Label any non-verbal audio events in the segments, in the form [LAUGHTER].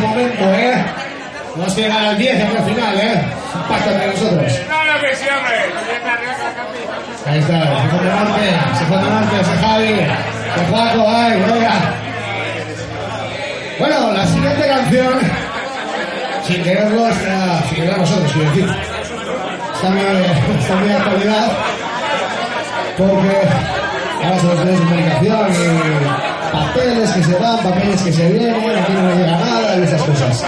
momento, ¿eh? Vamos a al 10 al final, ¿eh? Un nosotros. Claro que sí, Ahí está, se fue Marte, se fue Marte, se Javi, se Juaco, ay, venga. Bueno, la siguiente canción, sin quererlo, sin querer a nosotros, quiero decir, está muy, está muy actualidad, porque ahora son los medios de comunicación y papeles que se van, papeles que se vienen, aquí no llega nada y esas cosas.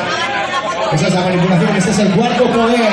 Esa es la manipulación, este es el cuarto poder.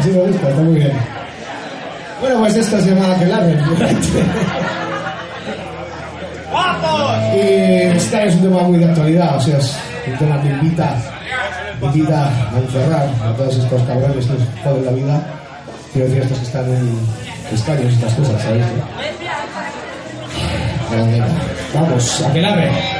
Así me gusta, está muy bien. Bueno, pues esto se llama Aquelarre. Y este es un tema muy de actualidad, o sea, es un tema que invita, invita a encerrar a todos estos cabrones que nos joden la vida. Quiero decir, estos que están en escaños y estas cosas, ¿sabéis? Pero venga, Vamos, Aquelarre.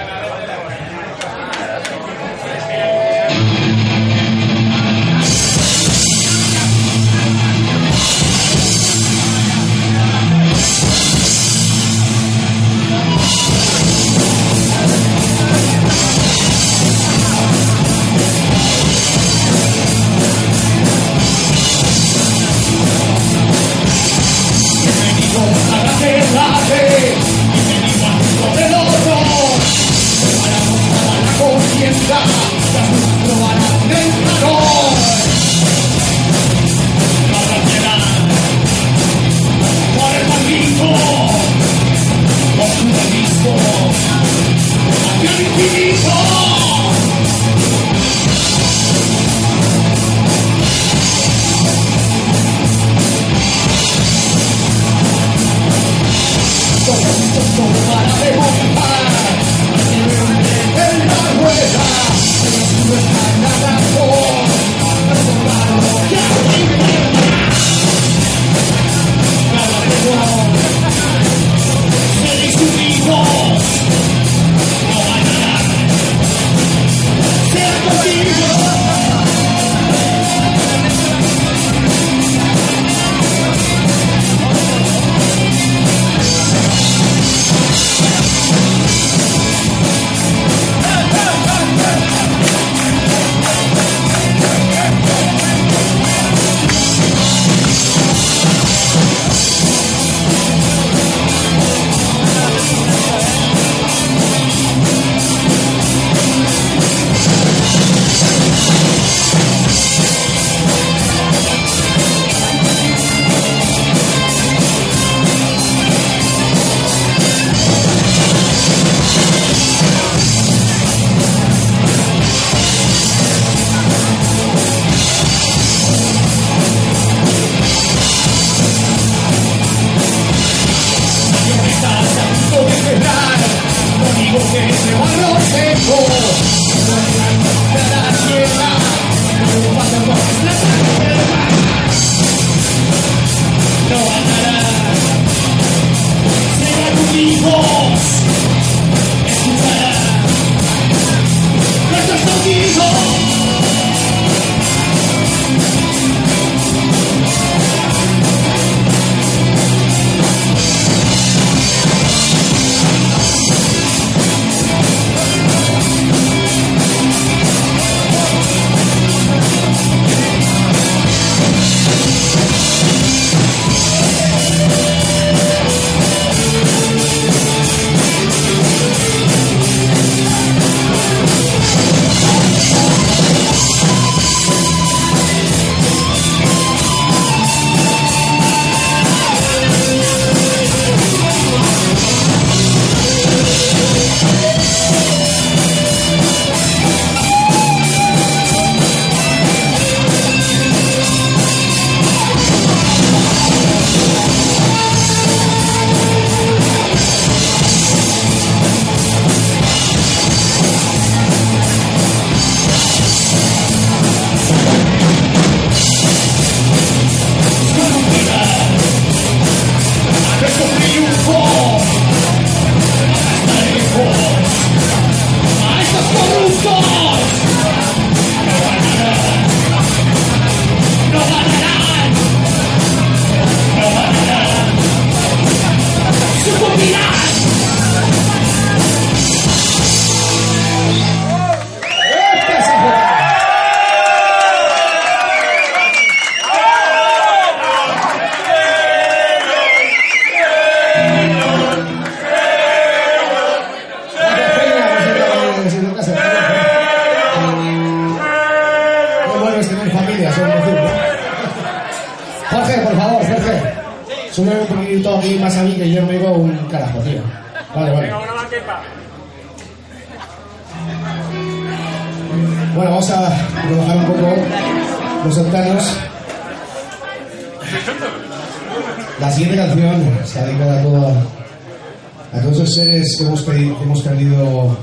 Que hemos, pedi- que hemos perdido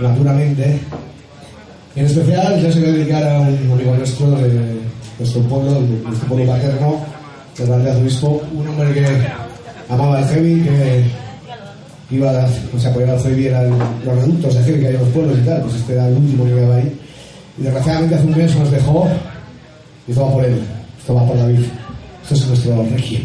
naturalmente. En especial, yo se voy a dedicar a un amigo nuestro de nuestro pueblo, de nuestro pueblo paterno, de Valle de Arzobispo, un hombre que amaba el heavy, que iba a, sea, apoyaba al heavy, eran los reductos de heavy que hay en los pueblos y tal, pues este era el último que quedaba ahí. Y desgraciadamente hace un mes nos dejó y esto va por él, esto va por David. Esto es nuestro requiem.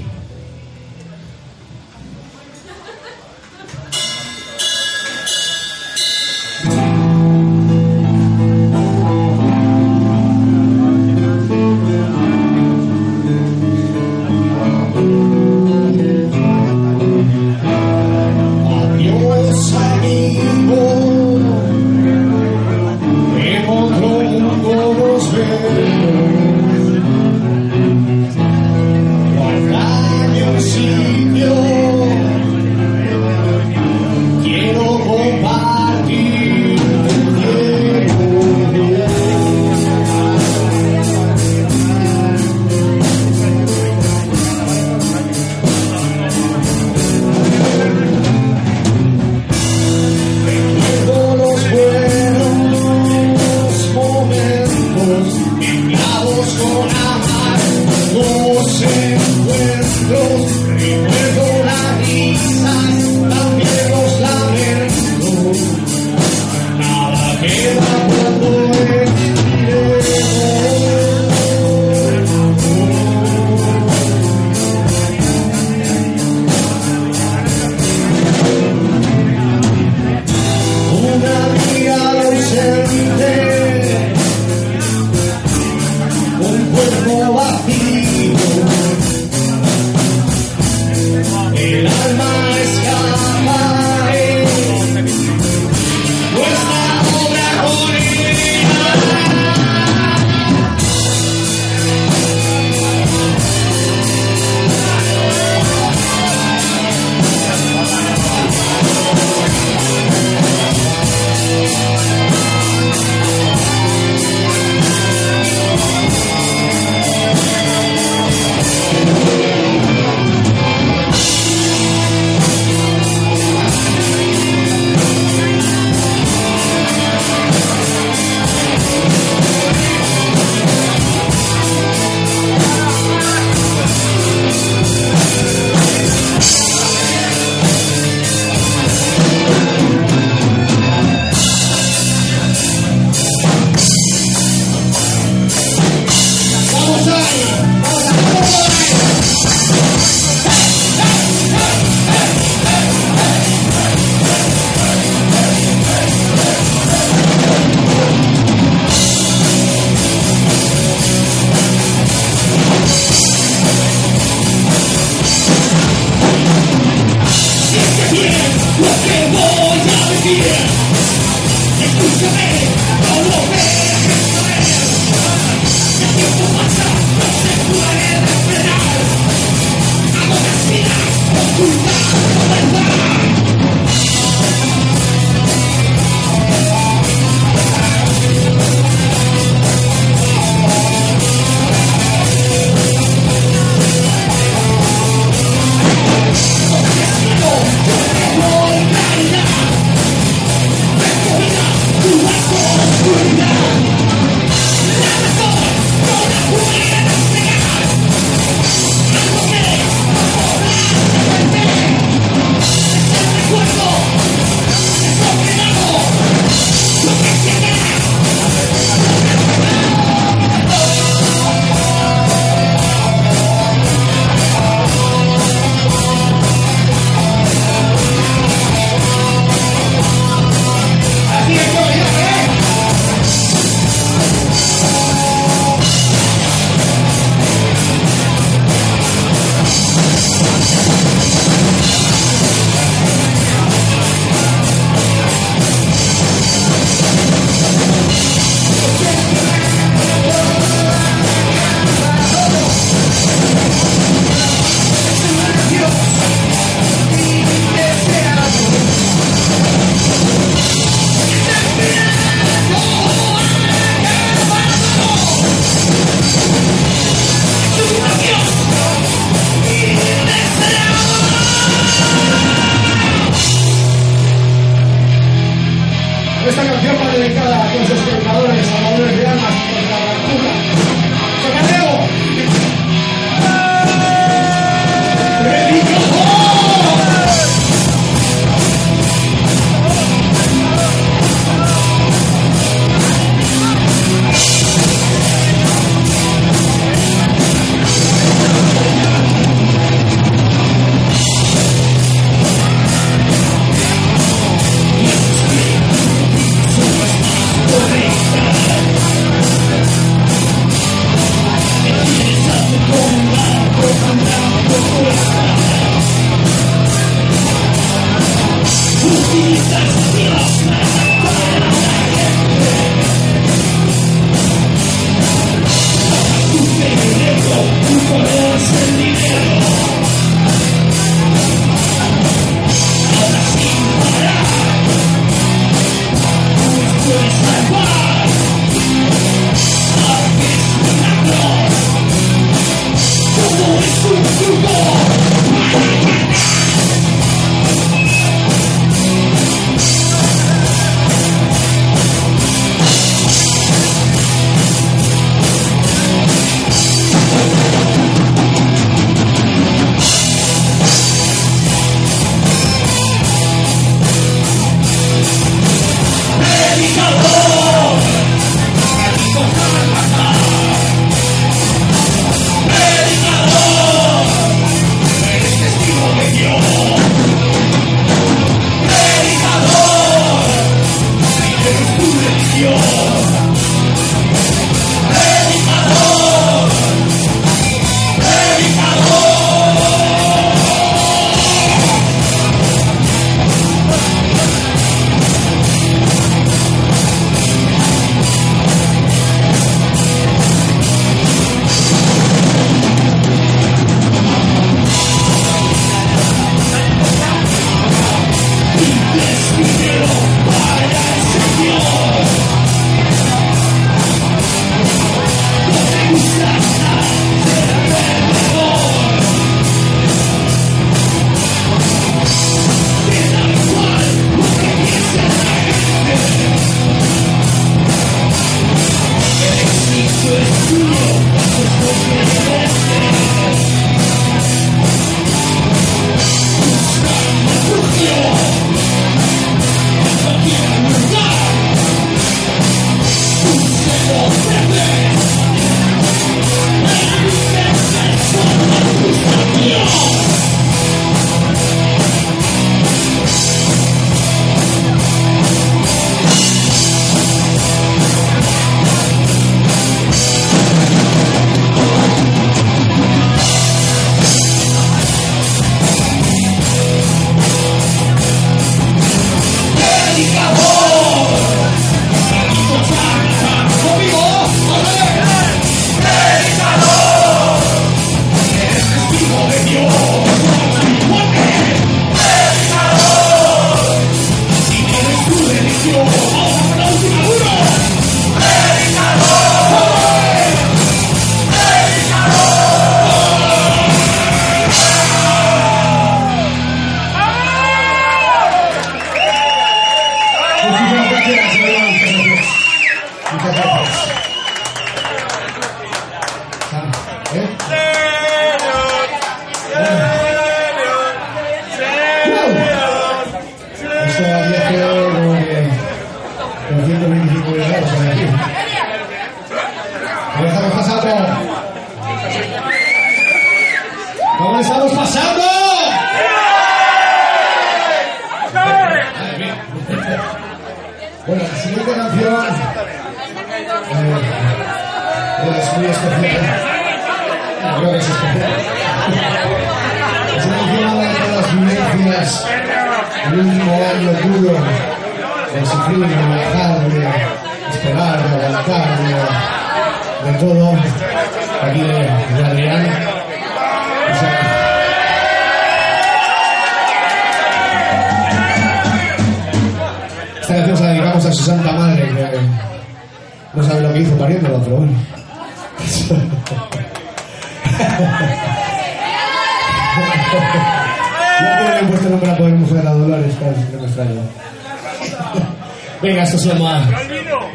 esto se llama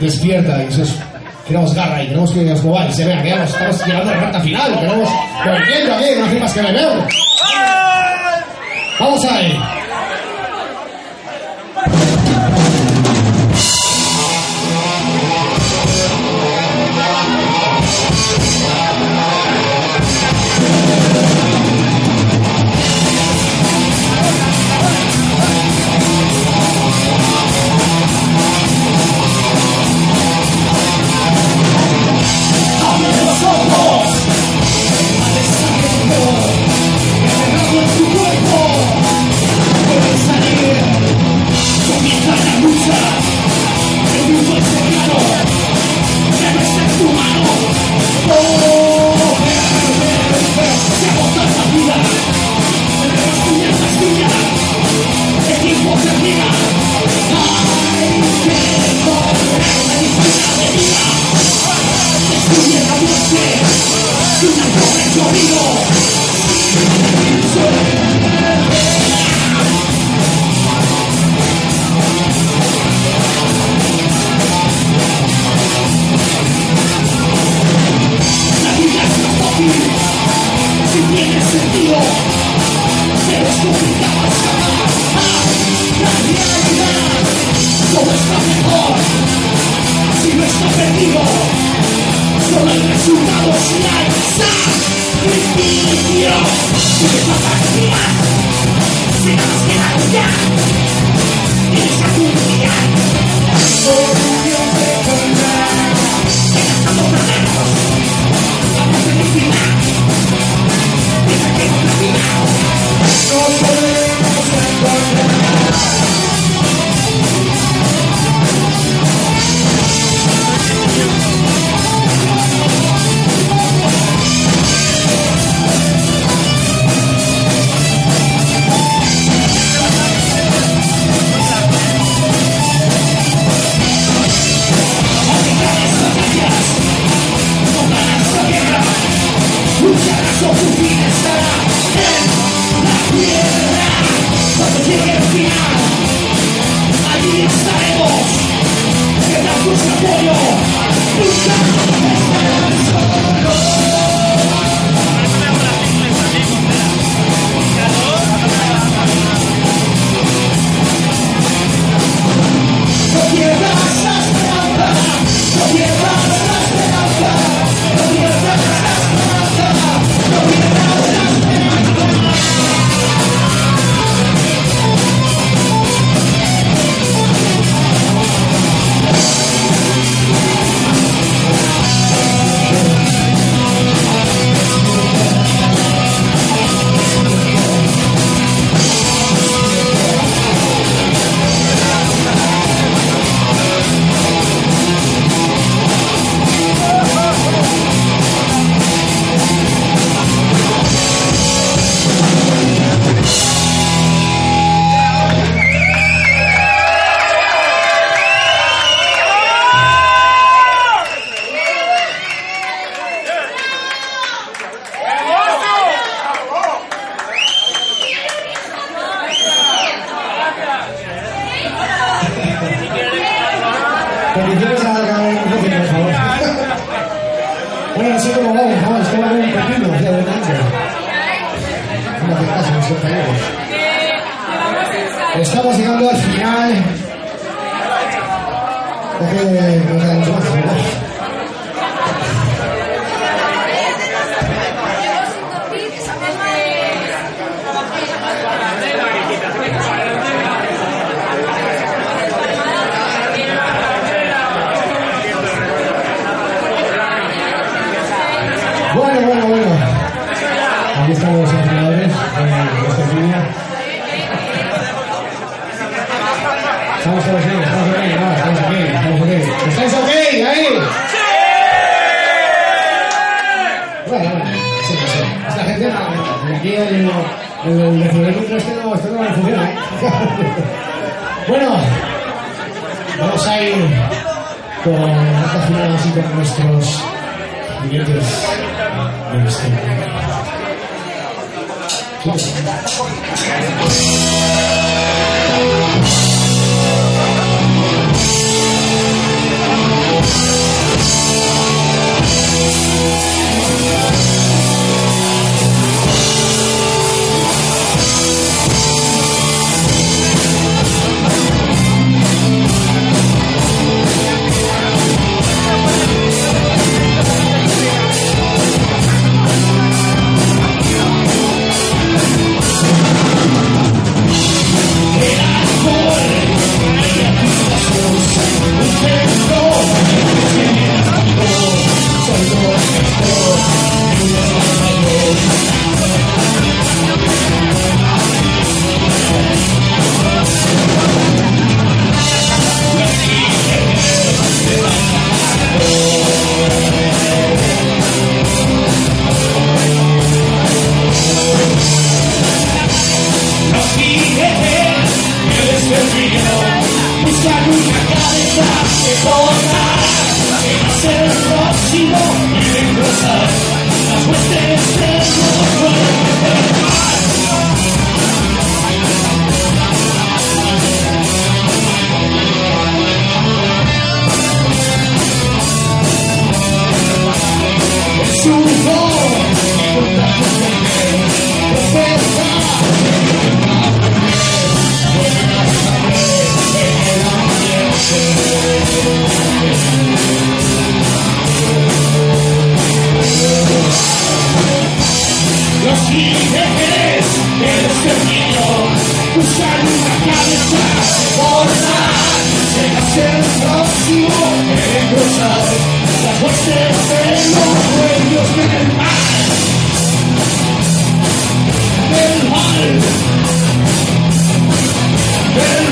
Despierta. Y eso es, queremos garra y queremos que os mováis. Eh, venga, queremos, estamos llegando a la recta final. Queremos que entiendo aquí, no hace más que me veo. Vamos ahí. Estamos llegando decibelucho este no, este no funciona, ¿eh? [LAUGHS] bueno, vamos a ir con esta final así con nuestros billetes del escenario.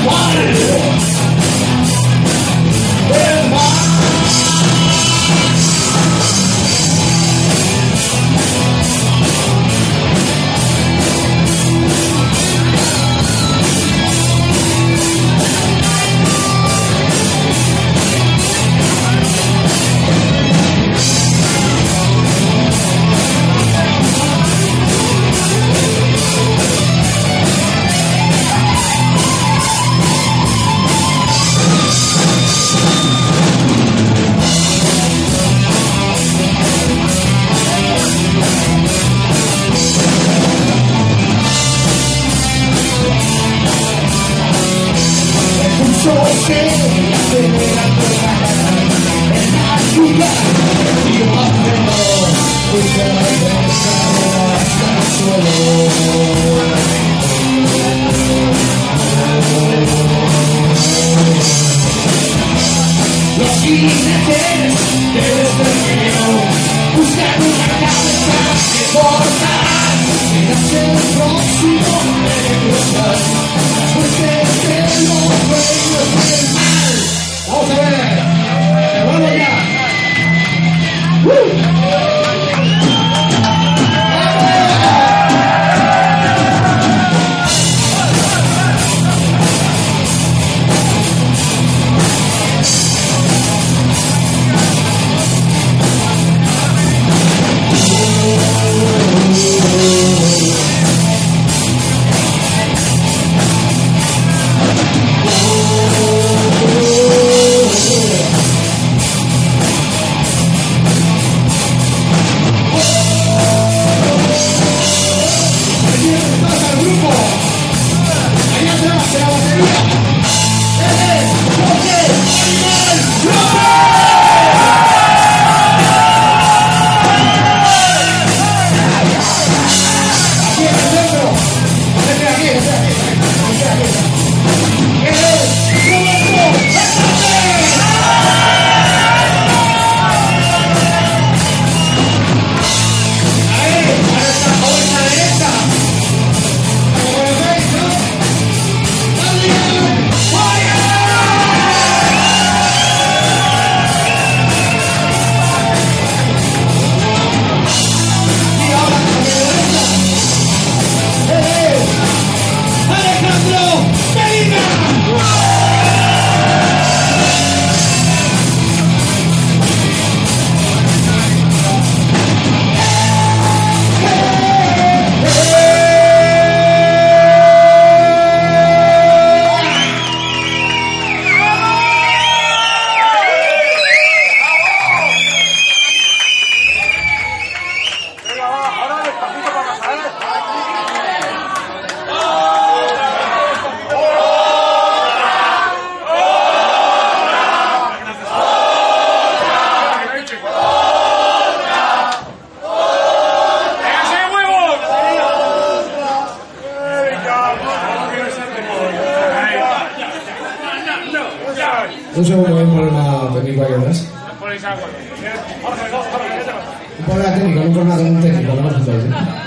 Sí, Un segundo, voy a poner una técnico ahí atrás. Un problema técnico, no un problema un técnico, no me ¿eh?